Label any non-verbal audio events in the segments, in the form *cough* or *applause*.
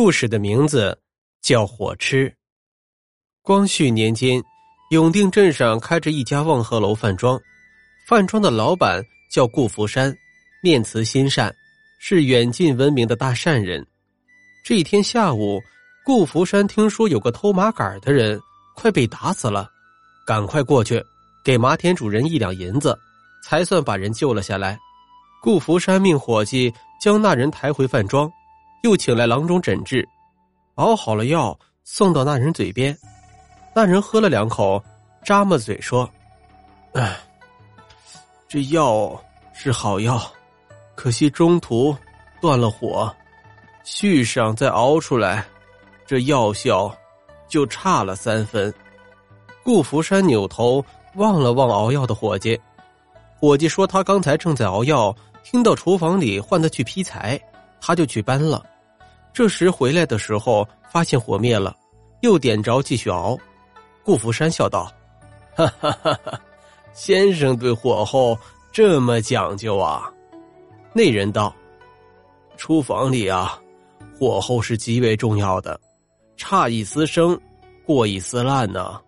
故事的名字叫火吃。光绪年间，永定镇上开着一家望和楼饭庄，饭庄的老板叫顾福山，面慈心善，是远近闻名的大善人。这一天下午，顾福山听说有个偷麻杆的人快被打死了，赶快过去给麻田主人一两银子，才算把人救了下来。顾福山命伙计将那人抬回饭庄。又请来郎中诊治，熬好了药送到那人嘴边，那人喝了两口，咂么嘴说：“哎，这药是好药，可惜中途断了火，续上再熬出来，这药效就差了三分。”顾福山扭头望了望熬药的伙计，伙计说他刚才正在熬药，听到厨房里唤他去劈柴。他就去搬了，这时回来的时候发现火灭了，又点着继续熬。顾福山笑道：“ *laughs* 哈哈哈哈先生对火候这么讲究啊？”那人道：“厨房里啊，火候是极为重要的，差一丝生，过一丝烂呢。”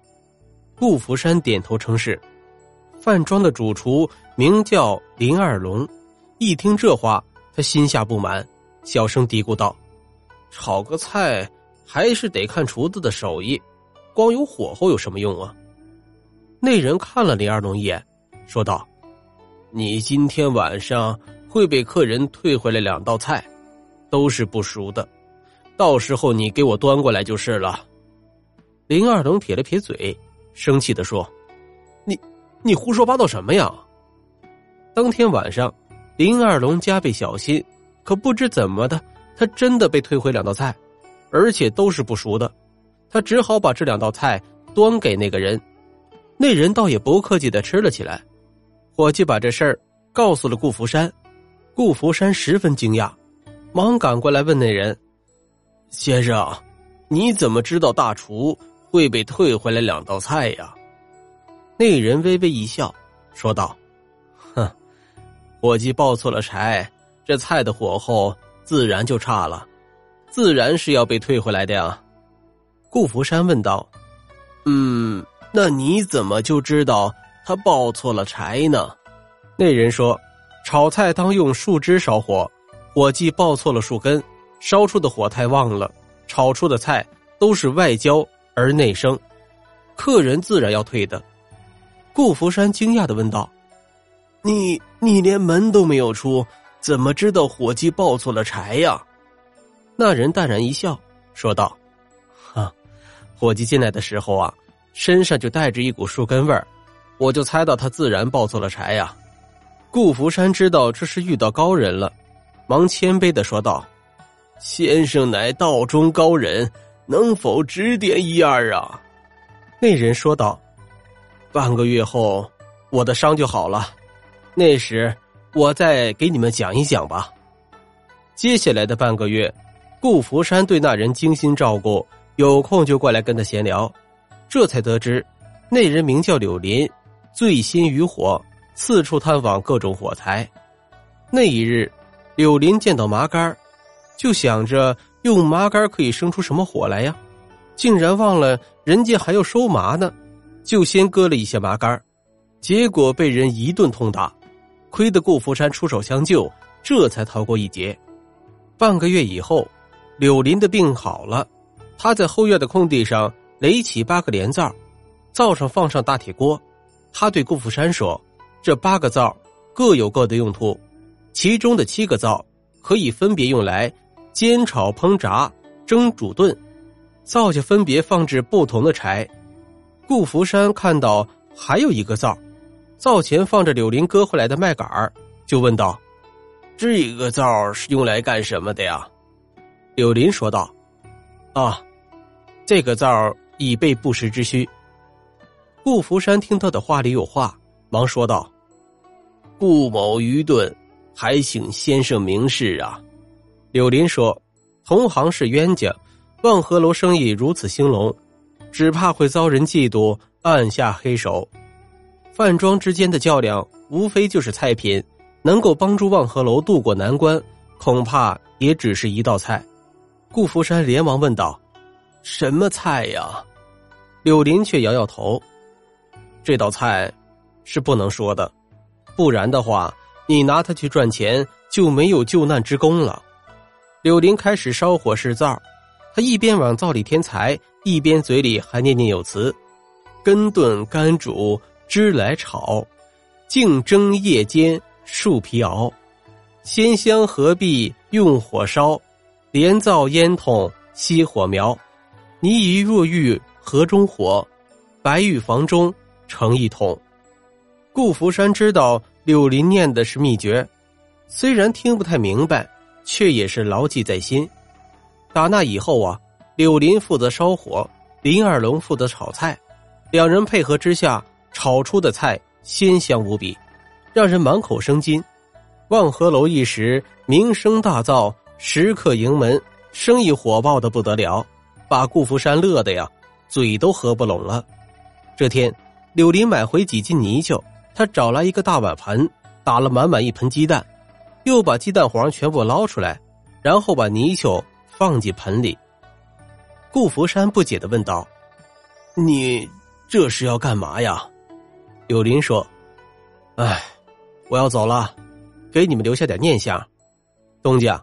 顾福山点头称是。饭庄的主厨名叫林二龙，一听这话，他心下不满。小声嘀咕道：“炒个菜还是得看厨子的手艺，光有火候有什么用啊？”那人看了林二龙一眼，说道：“你今天晚上会被客人退回来两道菜，都是不熟的，到时候你给我端过来就是了。”林二龙撇了撇嘴，生气的说：“你你胡说八道什么呀？”当天晚上，林二龙加倍小心。可不知怎么的，他真的被退回两道菜，而且都是不熟的。他只好把这两道菜端给那个人，那人倒也不客气的吃了起来。伙计把这事儿告诉了顾福山，顾福山十分惊讶，忙赶过来问那人：“先生，你怎么知道大厨会被退回来两道菜呀？”那人微微一笑，说道：“哼，伙计报错了柴。”这菜的火候自然就差了，自然是要被退回来的呀。顾福山问道：“嗯，那你怎么就知道他抱错了柴呢？”那人说：“炒菜当用树枝烧火，火计抱错了树根，烧出的火太旺了，炒出的菜都是外焦而内生，客人自然要退的。”顾福山惊讶的问道：“你你连门都没有出？”怎么知道伙计抱错了柴呀？那人淡然一笑，说道：“哈，伙计进来的时候啊，身上就带着一股树根味儿，我就猜到他自然抱错了柴呀。”顾福山知道这是遇到高人了，忙谦卑的说道：“先生乃道中高人，能否指点一二啊？”那人说道：“半个月后，我的伤就好了，那时。”我再给你们讲一讲吧。接下来的半个月，顾福山对那人精心照顾，有空就过来跟他闲聊。这才得知，那人名叫柳林，醉心于火，四处探访各种火材。那一日，柳林见到麻杆就想着用麻杆可以生出什么火来呀，竟然忘了人家还要收麻呢，就先割了一些麻杆结果被人一顿痛打。亏得顾福山出手相救，这才逃过一劫。半个月以后，柳林的病好了，他在后院的空地上垒起八个连灶，灶上放上大铁锅。他对顾福山说：“这八个灶各有各的用途，其中的七个灶可以分别用来煎炒烹炸、蒸煮炖，灶下分别放置不同的柴。”顾福山看到还有一个灶。灶前放着柳林割回来的麦秆，就问道：“这个灶是用来干什么的呀？”柳林说道：“啊，这个灶以备不时之需。”顾福山听他的话里有话，忙说道：“顾某愚钝，还请先生明示啊。”柳林说：“同行是冤家，望和楼生意如此兴隆，只怕会遭人嫉妒，暗下黑手。”饭庄之间的较量，无非就是菜品，能够帮助望和楼渡过难关，恐怕也只是一道菜。顾福山连忙问道：“什么菜呀？”柳林却摇摇头：“这道菜是不能说的，不然的话，你拿它去赚钱就没有救难之功了。”柳林开始烧火试灶，他一边往灶里添柴，一边嘴里还念念有词：“根炖干煮汁来炒，净蒸夜间树皮熬，鲜香何必用火烧。”连灶烟筒熄火苗，泥鱼若遇河中火，白玉房中盛一桶。顾福山知道柳林念的是秘诀，虽然听不太明白，却也是牢记在心。打那以后啊，柳林负责烧火，林二龙负责炒菜，两人配合之下，炒出的菜鲜香无比，让人满口生津。望河楼一时名声大噪。食客盈门，生意火爆的不得了，把顾福山乐的呀，嘴都合不拢了。这天，柳林买回几斤泥鳅，他找来一个大碗盆，打了满满一盆鸡蛋，又把鸡蛋黄全部捞出来，然后把泥鳅放进盆里。顾福山不解的问道：“你这是要干嘛呀？”柳林说：“哎，我要走了，给你们留下点念想，东家。”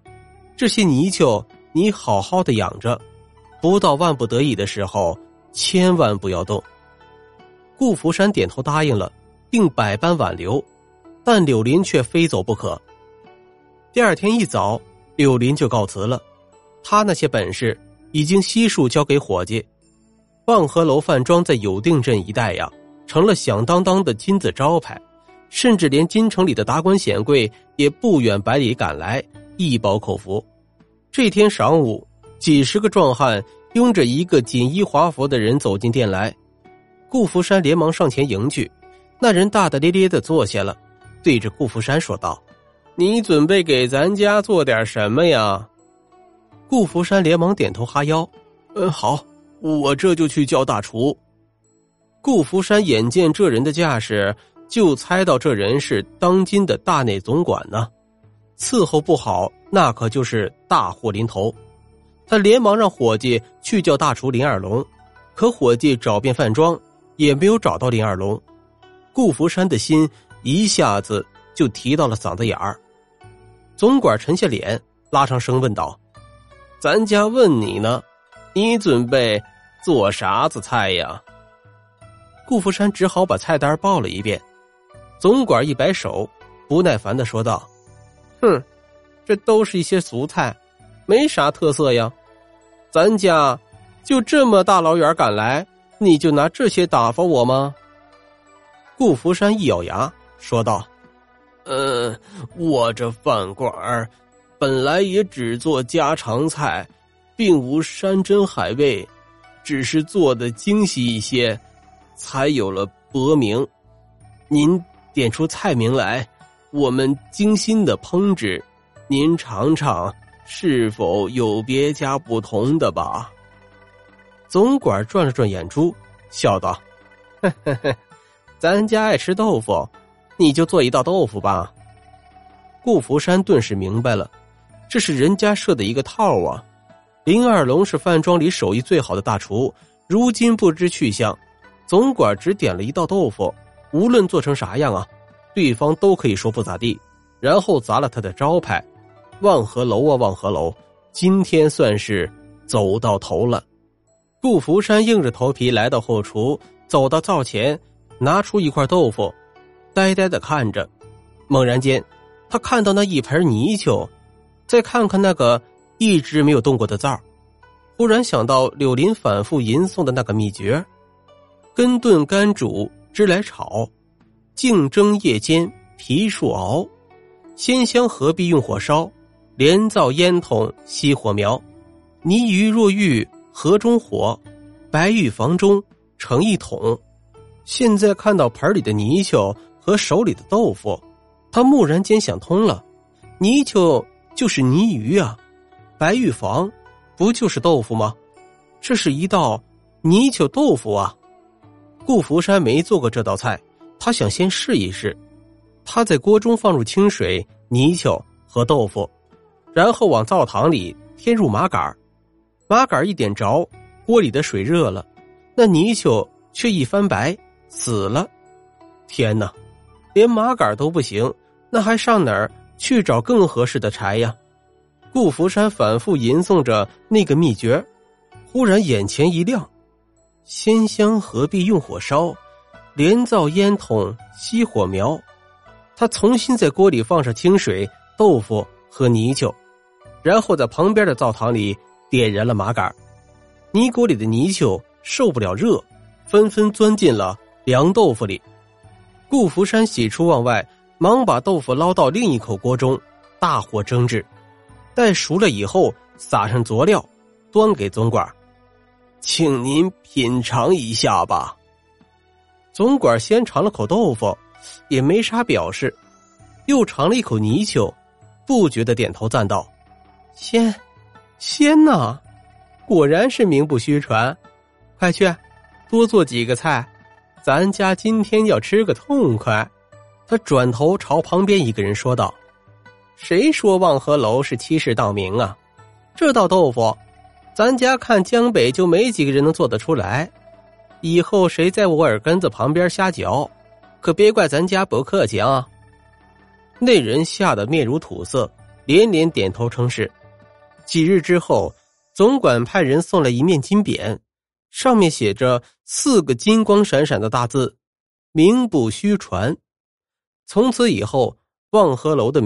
这些泥鳅，你好好的养着，不到万不得已的时候，千万不要动。顾福山点头答应了，并百般挽留，但柳林却非走不可。第二天一早，柳林就告辞了，他那些本事已经悉数交给伙计。望河楼饭庄在有定镇一带呀，成了响当当的金字招牌，甚至连京城里的达官显贵也不远百里赶来。一饱口福。这天晌午，几十个壮汉拥着一个锦衣华服的人走进店来。顾福山连忙上前迎去，那人大大咧咧的坐下了，对着顾福山说道：“你准备给咱家做点什么呀？”顾福山连忙点头哈腰：“嗯，好，我这就去叫大厨。”顾福山眼见这人的架势，就猜到这人是当今的大内总管呢。伺候不好，那可就是大祸临头。他连忙让伙计去叫大厨林二龙，可伙计找遍饭庄，也没有找到林二龙。顾福山的心一下子就提到了嗓子眼儿。总管沉下脸，拉长声问道：“咱家问你呢，你准备做啥子菜呀？”顾福山只好把菜单报了一遍。总管一摆手，不耐烦的说道。哼，这都是一些俗菜，没啥特色呀。咱家就这么大老远赶来，你就拿这些打发我吗？顾福山一咬牙说道：“呃，我这饭馆儿本来也只做家常菜，并无山珍海味，只是做的精细一些，才有了薄名。您点出菜名来。”我们精心的烹制，您尝尝是否有别家不同的吧？总管转了转眼珠，笑道：“呵呵呵，咱家爱吃豆腐，你就做一道豆腐吧。”顾福山顿时明白了，这是人家设的一个套啊。林二龙是饭庄里手艺最好的大厨，如今不知去向。总管只点了一道豆腐，无论做成啥样啊。对方都可以说不咋地，然后砸了他的招牌，望河楼啊望河楼，今天算是走到头了。顾福山硬着头皮来到后厨，走到灶前，拿出一块豆腐，呆呆的看着。猛然间，他看到那一盆泥鳅，再看看那个一直没有动过的灶，忽然想到柳林反复吟诵的那个秘诀：根炖干煮汁来炒。净蒸夜煎皮树熬，鲜香何必用火烧？连灶烟筒熄火苗。泥鱼若遇河中火，白玉房中盛一桶。现在看到盆里的泥鳅和手里的豆腐，他蓦然间想通了：泥鳅就是泥鱼啊，白玉房不就是豆腐吗？这是一道泥鳅豆腐啊！顾福山没做过这道菜。他想先试一试，他在锅中放入清水、泥鳅和豆腐，然后往灶堂里添入麻杆麻杆一点着，锅里的水热了，那泥鳅却一翻白死了。天哪，连麻杆都不行，那还上哪儿去找更合适的柴呀？顾福山反复吟诵着那个秘诀，忽然眼前一亮：鲜香何必用火烧，连灶烟筒熄火苗。他重新在锅里放上清水、豆腐和泥鳅，然后在旁边的灶堂里。点燃了麻杆，泥锅里的泥鳅受不了热，纷纷钻进了凉豆腐里。顾福山喜出望外，忙把豆腐捞到另一口锅中，大火蒸制。待熟了以后，撒上佐料，端给总管，请您品尝一下吧。总管先尝了口豆腐，也没啥表示，又尝了一口泥鳅，不觉得点头赞道：“鲜。”鲜呐，果然是名不虚传。快去，多做几个菜，咱家今天要吃个痛快。他转头朝旁边一个人说道：“谁说望河楼是欺世盗名啊？这道豆腐，咱家看江北就没几个人能做得出来。以后谁在我耳根子旁边瞎嚼，可别怪咱家不客气啊。”那人吓得面如土色，连连点头称是。几日之后，总管派人送来一面金匾，上面写着四个金光闪闪的大字：“名不虚传。”从此以后，望河楼的名。